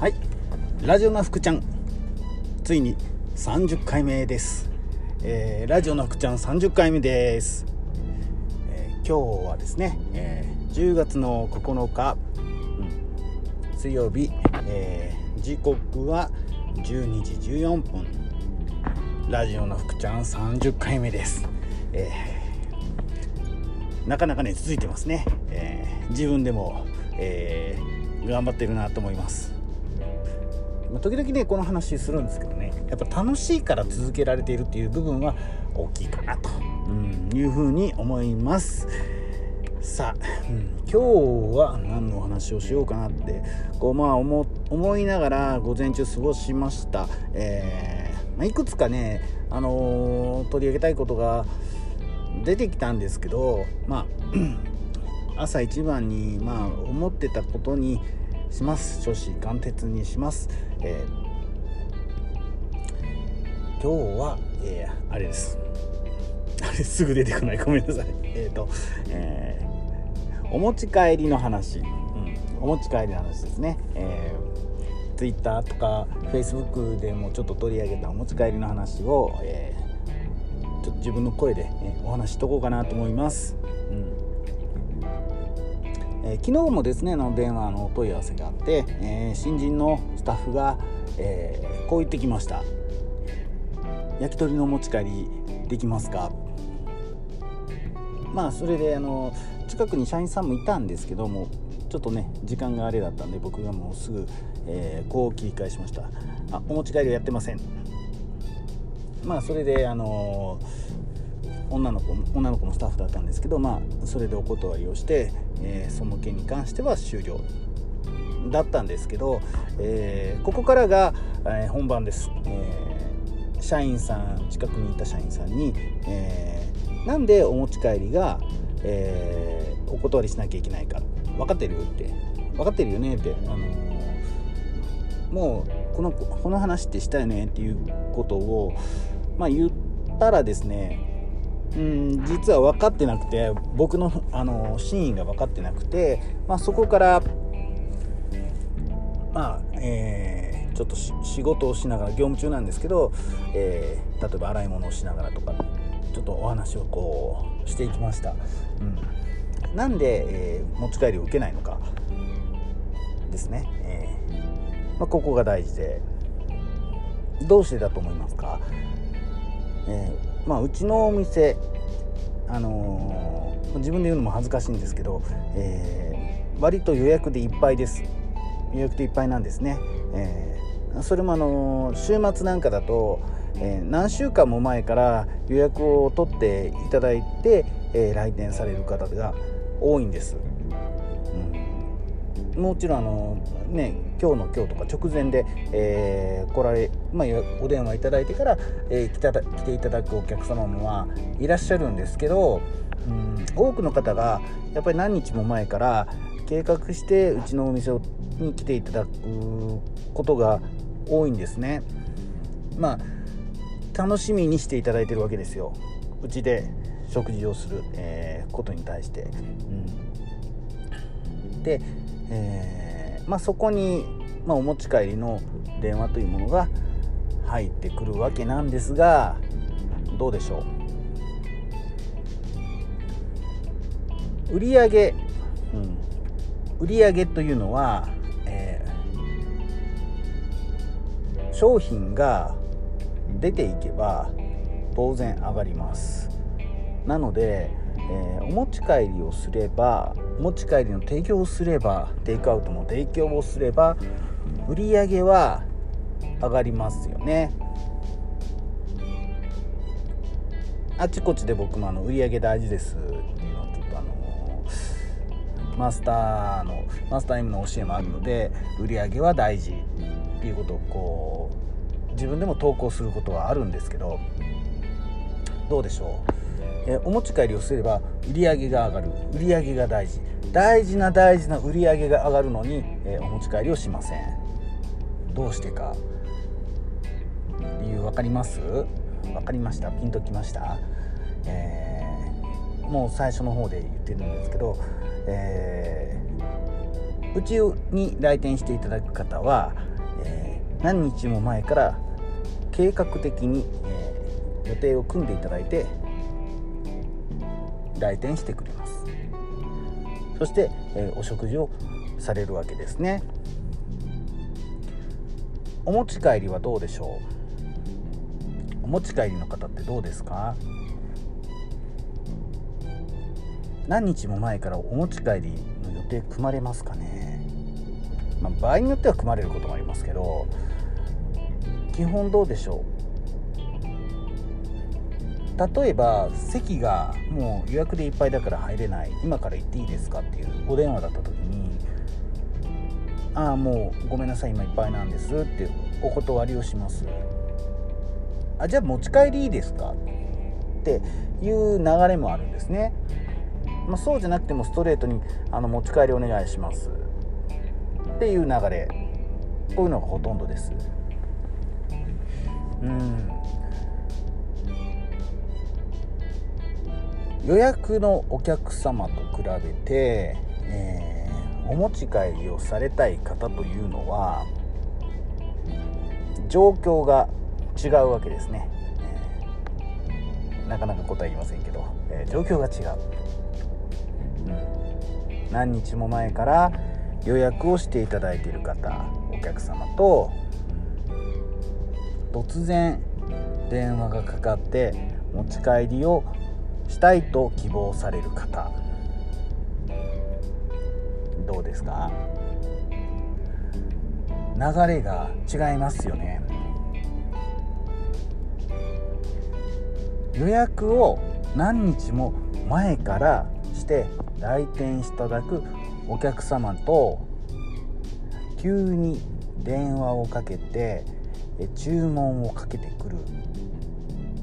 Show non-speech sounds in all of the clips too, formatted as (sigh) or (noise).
はい。ラジオの福ちゃん。ついに30回目です、えーラジオの福ちゃん30回目です、えー今日はですね、えー10月の9日、うん水曜日、え時刻は12時14分。ラジオの福ちゃん30回目です、えなかなかね続いてますね、え自分でも、え頑張ってるなと思います。まあ時々ねこの話するんですけどねやっぱ楽しいから続けられているっていう部分は大きいかなと、うん、いうふうに思います。さあ、うん今日は何のお話をしようかなってこうまあ思思いながら午前中過ごしました、えーまあいくつかね、あのー取り上げたいことが出てきたんですけどまあ (clears throat) 朝一番にまあ思ってたことにします。初子貫徹にします、えー今日は、えーあれです。(laughs) あれすぐ出てこない。ごめんなさい。えっ、と、えーお持ち帰りの話、うん、お持ち帰りの話ですね、えー、Twitter とか Facebook でもちょっと取り上げたお持ち帰りの話を、えーちょっと自分の声で、ねお話ししとこうかなと思います、うん。えー昨日もですねの電話のお問い合わせがあって、えー新人のスタッフが、えーこう言ってきました。焼き鳥の持ち帰りできますか？まあそれであの近くに社員さんもいたんですけどもちょっとね時間があれだったんで僕がもうすぐ、えーこう切り返しました。あお持ち帰りはやってません。まあそれであの女の子女の子のスタッフだったんですけどまあそれでお断りをして、えーその件に関しては終了だったんですけど、えーここからが、えー本番です、えー社員さん近くにいた社員さんに、えーなんでお持ち帰りが、えーお断りしなきゃいけないか。分かってるって。分かってるよねって、あのもうこのこの話ってしたよねっていうことを、まあ、言ったらですねうん実は分かってなくて僕のあの真意が分かってなくて、まあ、そこからまあえーちょっとし仕事をしながら業務中なんですけど、えー例えば洗い物をしながらとかちょっとお話をこうしていきました、うん、なんで、えー持ち帰りを受けないのかですね、えーまあ、ここが大事でどうしてだと思いますか、えーまあ、うちのお店あのー自分で言うのも恥ずかしいんですけど、えー割と予約でいっぱいです。予約でいっぱいなんですね、えーそれもあの週末なんかだと、えー何週間も前から予約を取っていただいて、えー来店される方が多いんです、うん。もちろんあのね今日の今日とか直前で、えー来られ、まあ、お電話いただいてから、えー来た来ていただくお客様もまあいらっしゃるんですけど、うん、多くの方がやっぱり何日も前から計画してうちのお店に来ていただくことが多いんですね。まあ楽しみにしていただいてるわけですようちで食事をする、えーことに対して。うんで、えーまあ、そこに、まあ、お持ち帰りの電話というものが入ってくるわけなんですがどうでしょう？売上、うん、売上というのは、えー商品が出ていけば当然上がります。なので、えーお持ち帰りをすればお持ち帰りの提供をすればテイクアウトの提供をすれば売り上げは上がりますよね。あちこちで僕もあの売り上げ大事です。っていうのをちょっとあのマスターのマスター M の教えもあるので売り上げは大事っていうことをこう自分でも投稿することはあるんですけどどうでしょう、えーお持ち帰りをすれば売り上げが上がる。売り上げが大事。大事な大事な売り上げが上がるのに、えーお持ち帰りをしません。どうしてか。理由分かります？分かりました。ピンときました、えーもう最初の方で言ってるんですけど、えーうちに来店していただく方は、え何日も前から計画的に、えー、予定を組んでいただいて来店してくれます。そして、えー、お食事をされるわけですね。お持ち帰りはどうでしょう？お持ち帰りの方ってどうですか？何日も前からお持ち帰りの予定組まれますかね、まあ、場合によっては組まれることもありますけど基本どうでしょう？例えば席がもう予約でいっぱいだから入れない。今から行っていいですかっていうお電話だった時に「ああもうごめんなさい今いっぱいなんです」ってお断りをしますあじゃあ持ち帰りいいですか？っていう流れもあるんですね。まあ、そうじゃなくてもストレートにあの持ち帰りお願いします。っていう流れ。こういうのがほとんどです。うん。予約のお客様と比べて、えー、お持ち帰りをされたい方というのは状況が違うわけですね、えー、なかなか答え言いませんけど、えー、状況が違う。何日も前から予約をしていただいている方お客様と突然電話がかかって持ち帰りをしたいと希望される方どうですか？流れが違いますよね。予約を何日も前からして来店していただくお客様と急に電話をかけて注文をかけてくる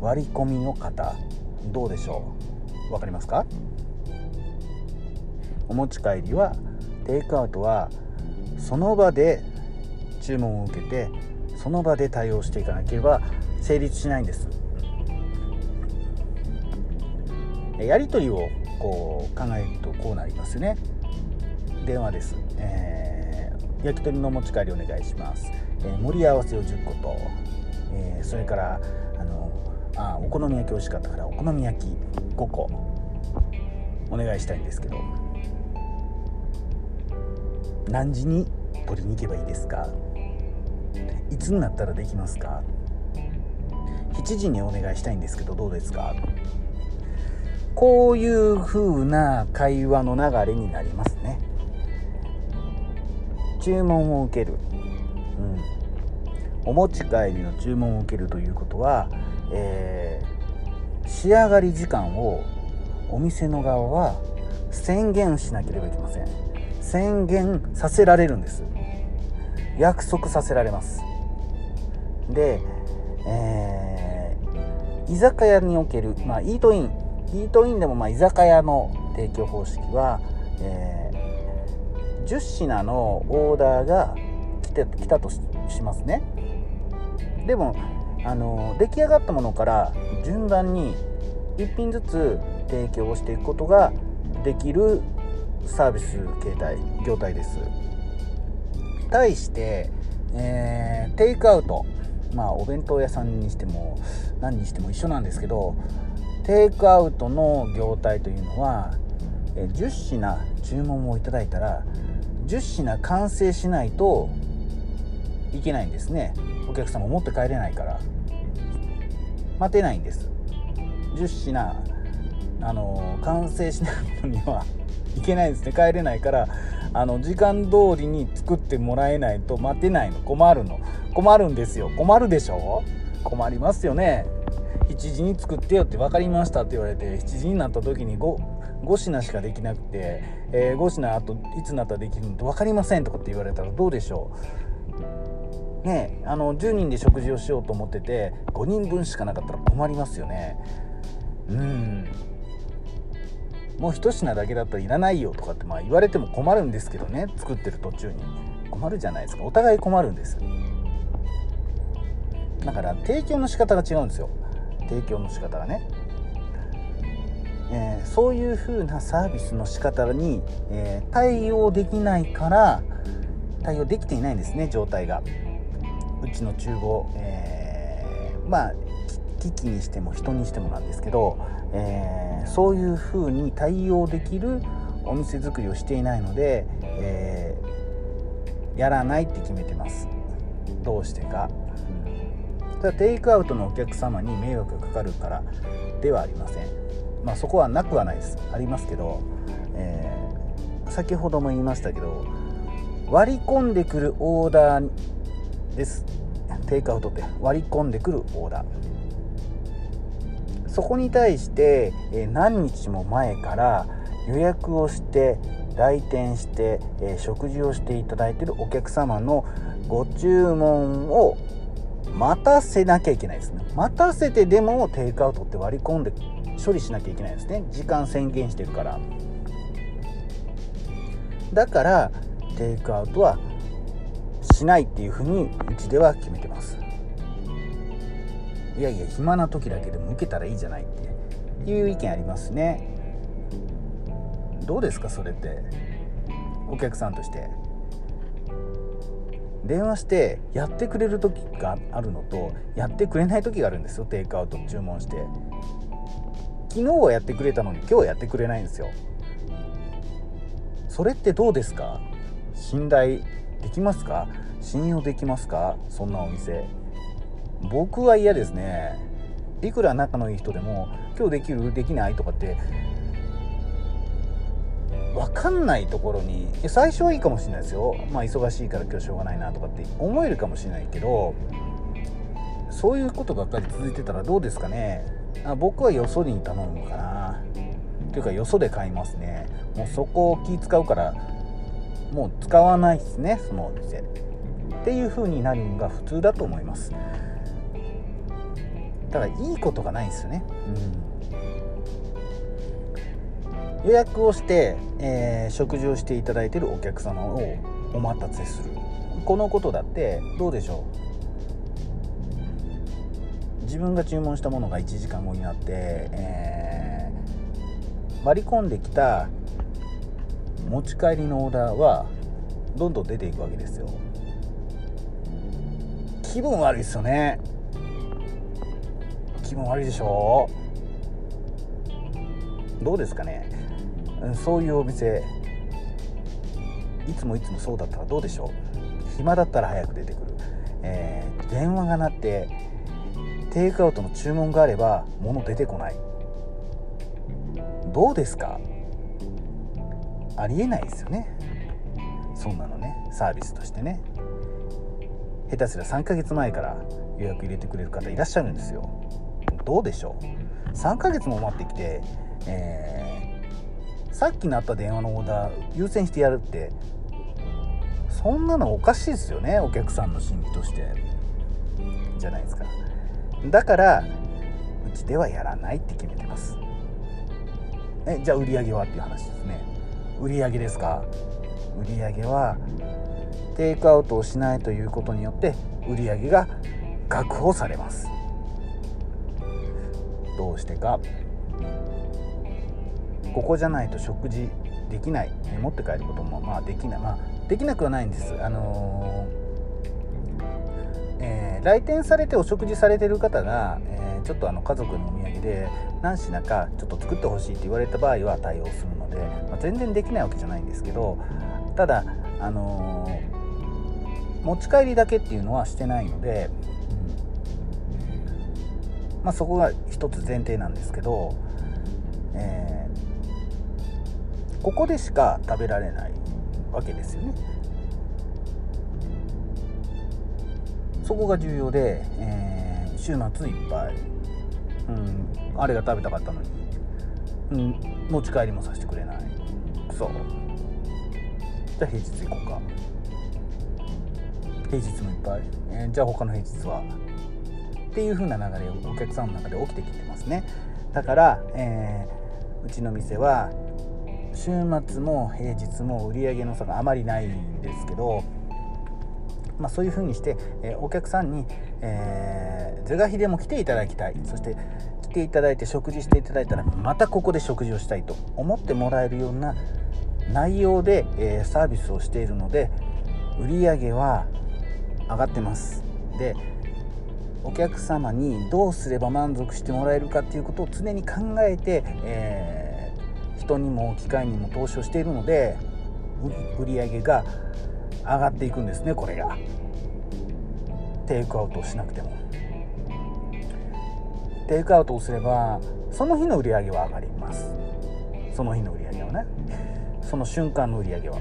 割り込みの方どうでしょう？分かりますか？お持ち帰りはテイクアウトはその場で注文を受けてその場で対応していかなければ成立しないんです。やり取りをこう考えるとこうなりますね。電話です、えー、焼き鳥の持ち帰りお願いします、えー、盛り合わせを10個と、えー、それからあお好み焼き美味しかったからお好み焼き5個お願いしたいんですけど何時に取りに行けばいいですか？いつになったらできますか？7時にお願いしたいんですけどどうですか？こういう風な会話の流れになりますね。注文を受ける、うん、お持ち帰りの注文を受けるということは、えー、仕上がり時間をお店の側は宣言しなければいけません。宣言させられるんです。約束させられます。で、えー、居酒屋における、まあ、イートインイートインでもまあ居酒屋の提供方式は、えー、10品のオーダーが来て来たとしますね。でもあの出来上がったものから順番に1品ずつ提供していくことができるサービス形態業態です。対して、えー、テイクアウト。まあお弁当屋さんにしても何にしても一緒なんですけどテイクアウトの業態というのは10品注文をいただいたら10品完成しないといけないんですね。お客様持って帰れないから待てないんです。10品あの完成しないのには (laughs) いけないですね帰れないからあの時間通りに作ってもらえないと待てないの。困るの。困るんですよ。困るでしょ？困りますよね。7時に作ってよって分かりましたって言われて7時になった時に 5, 5品しかできなくて、えー、5品あといつになったらできるのって分かりませんとかって言われたらどうでしょう？ねあの10人で食事をしようと思ってて5人分しかなかったら困りますよね。うん。もう1品だけだったらいらないよとかってまあ言われても困るんですけどね作ってる途中に。困るじゃないですか。お互い困るんですだから提供の仕方が違うんですよ。提供の仕方がね、えー、そういう風なサービスの仕方に、えー、対応できないから対応できていないんですね状態が。うちの厨房、えー、まあ機器にしても人にしてもなんですけど、えー、そういう風に対応できるお店作りをしていないので、えー、やらないって決めてます。どうしてか、うん、ただテイクアウトのお客様に迷惑がかかるからではありません。まあそこはなくはないです。ありますけど、えー、先ほども言いましたけど割り込んでくるオーダーです。テイクアウトって割り込んでくるオーダー。そこに対して何日も前から予約をして来店して、食事をしていただいているお客様のご注文を待たせなきゃいけないですね。待たせてでもテイクアウトって割り込んで処理しなきゃいけないですね。時間宣言してるから。だからテイクアウトはしないっていうふうにうちでは決めてます。いやいや暇な時だけでも受けたらいいじゃないっていう意見ありますね。どうですかそれって？お客さんとして。電話してやってくれる時があるのとやってくれない時があるんですよ。テイクアウト注文して。昨日はやってくれたのに今日はやってくれないんですよ。それってどうですか？信頼できますか？信用できますか？そんなお店。僕は嫌ですね。いくら仲のいい人でも今日できる？できない？とかって分かんないところに最初はいいかもしれないですよ。まあ忙しいから今日しょうがないなとかって思えるかもしれないけどそういうことばっかり続いてたらどうですかね？あ僕はよそに頼むのかな。というかよそで買いますね。もうそこを気使うからもう使わないですねそのお店っていう風になるのが普通だと思います。ただいいことがないんですよね、うん、予約をして、えー、食事をしていただいているお客様をお待たせする。このことだってどうでしょう。自分が注文したものが1時間後になって、えー、割り込んできた持ち帰りのオーダーはどんどん出ていくわけですよ。気分悪いですよね。気分悪いでしょ。どうですかね。そういうお店いつもいつもそうだったらどうでしょう。暇だったら早く出てくる、えー、電話が鳴ってテイクアウトの注文があれば物出てこない。どうですか？ありえないですよね。そんなのね。サービスとしてね。下手すら3ヶ月前から予約入れてくれる方いらっしゃるんですよ。どうでしょう。3ヶ月も待ってきて、えー、さっきなった電話のオーダー優先してやるってそんなのおかしいですよね。お客さんの心理として。じゃないですか。だからうちではやらないって決めてます。えじゃあ売り上げはっていう話ですね。売り上げですか？売り上げはテイクアウトをしないということによって売り上げが確保されます。どうしてか？ここじゃないと食事できない。持って帰ることもまあできない。まあできなくはないんです。あのー、え、来店されてお食事されてる方が、えー、ちょっとあの家族のお土産で何品かちょっと作ってほしいって言われた場合は対応するので、まあ、全然できないわけじゃないんですけどただあの持ち帰りだけっていうのはしてないので、まあ、そこが一つ前提なんですけど、えー、ここでしか食べられないわけですよね。そこが重要で、えー、週末いっぱい、うん、あれが食べたかったのに、うん、持ち帰りもさせてくれない。クソじゃあ平日行こうか。平日もいっぱい、えー、じゃあ他の平日は。っていう風な流れをお客さんの中で起きてきてますね。だから、えー、うちの店は週末も平日も売り上げの差があまりないんですけど、まあ、そういう風にして、えー、お客さんに、えー、是が非でも来ていただきたい。そして来ていただいて食事していただいたらまたここで食事をしたいと思ってもらえるような内容で、えー、サービスをしているので売り上げは上がってます。でお客様にどうすれば満足してもらえるかっていうことを常に考えて、えー、人にも機械にも投資をしているので売り上げが上がっていくんですねこれが。テイクアウトをしなくても。テイクアウトをすればその日の売り上げは上がります。その日の売り上げはね。その瞬間の売り上げは、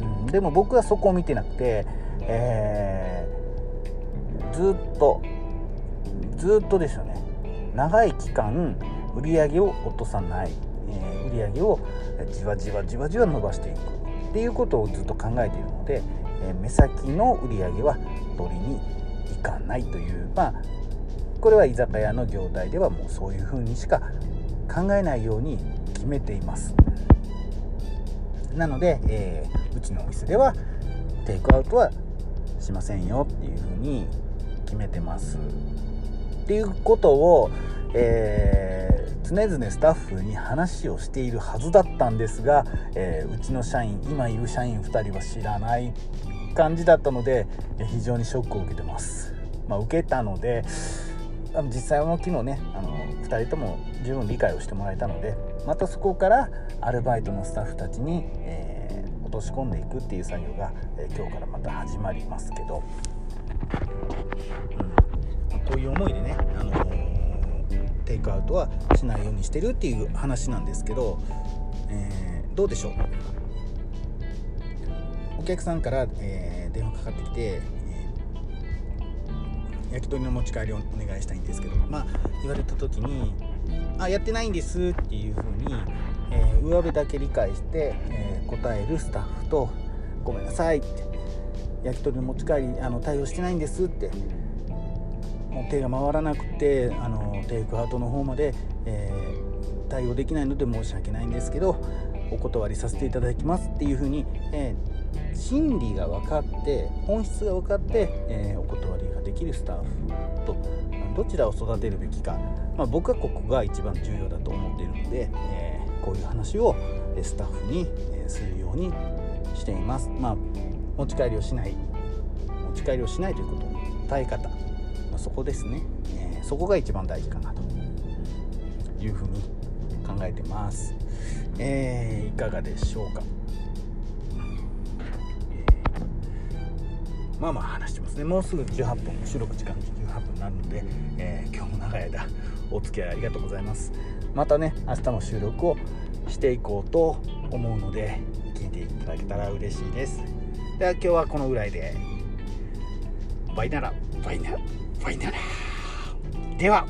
うん、でも僕はそこを見てなくて、えー、ずっとずっとですよね。長い期間売り上げを落とさない、えー、売り上げをじわじわじわじわ伸ばしていくっていうことをずっと考えているので、え、目先の売り上げは取りに行かないというまあこれは居酒屋の業態ではもうそういうふうにしか考えないように決めています。なので、えー、うちのお店ではテイクアウトはしませんよっていうふうに決めてます。っていうことを、えー、常々スタッフに話をしているはずだったんですが、えー、うちの社員今いる社員2人は知らない感じだったので非常にショックを受けてます、まあ、受けたので実際は昨日ねあの2人とも十分理解をしてもらえたのでまたそこからアルバイトのスタッフたちに、えー、落とし込んでいくっていう作業が、えー、今日からまた始まりますけど、うん、こういう思いでね、あの、テイクアウトはしないようにしてるっていう話なんですけど、えー、どうでしょう？お客さんから、え電話かかってきてえ焼き鳥の持ち帰りをお願いしたいんですけどまあ言われた時に「あやってないんです」っていう風に、えー、上辺だけ理解して、え、答えるスタッフと「ごめんなさい」って「焼き鳥の持ち帰りあの対応してないんです」ってもう手が回らなくてあのテイクアウトの方まで、えー、対応できないので申し訳ないんですけどお断りさせていただきますっていう風に、えー、心理が分かって本質が分かって、えー、お断りができるスタッフとどちらを育てるべきか、まあ、僕はここが一番重要だと思っているので、えー、こういう話をスタッフにするようにしています。まあ、持ち帰りをしない。持ち帰りをしないということ。耐え方。そこですね、えー、そこが一番大事かなというふうに考えてます。えー、いかがでしょうか、えー、まあまあ話してますね。もうすぐ18分収録時間18分になるので、えー、今日も長い間お付き合いありがとうございます。またね明日も収録をしていこうと思うので聞いていただけたら嬉しいです。では今日はこのぐらいで。バイならバイなら。バイなでは